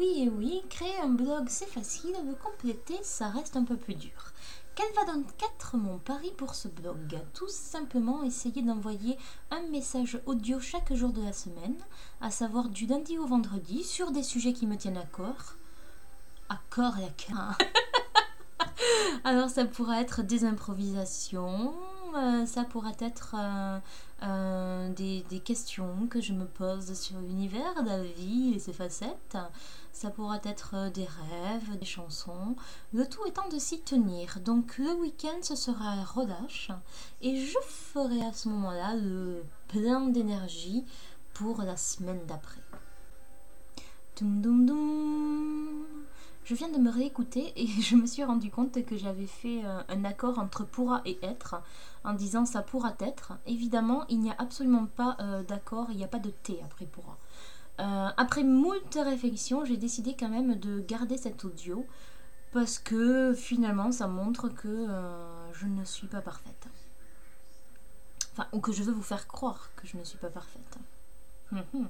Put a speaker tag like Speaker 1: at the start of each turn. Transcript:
Speaker 1: oui, et oui, créer un blog c'est facile, le compléter ça reste un peu plus dur. Quel va donc être mon pari pour ce blog Tout simplement essayer d'envoyer un message audio chaque jour de la semaine, à savoir du lundi au vendredi, sur des sujets qui me tiennent à corps. À corps cœur. Alors ça pourrait être des improvisations, euh, ça pourrait être euh, euh, des, questions que je me pose sur l'univers, la vie et ses facettes. Ça pourrait être des rêves, des chansons, le tout étant de s'y tenir. Donc le week-end ce sera relâche et je ferai à ce moment-là le plein d'énergie pour la semaine d'après. Je viens de me réécouter et je me suis rendu compte que j'avais fait euh, un accord entre pourra et être en disant ça pourra être. Évidemment, il n'y a absolument pas euh, d'accord, il n'y a pas de T après pourra. Euh, après moult réflexions, j'ai décidé quand même de garder cet audio parce que finalement ça montre que je ne suis pas parfaite. Enfin, ou que je veux vous faire croire que je ne suis pas parfaite. Hum, hum.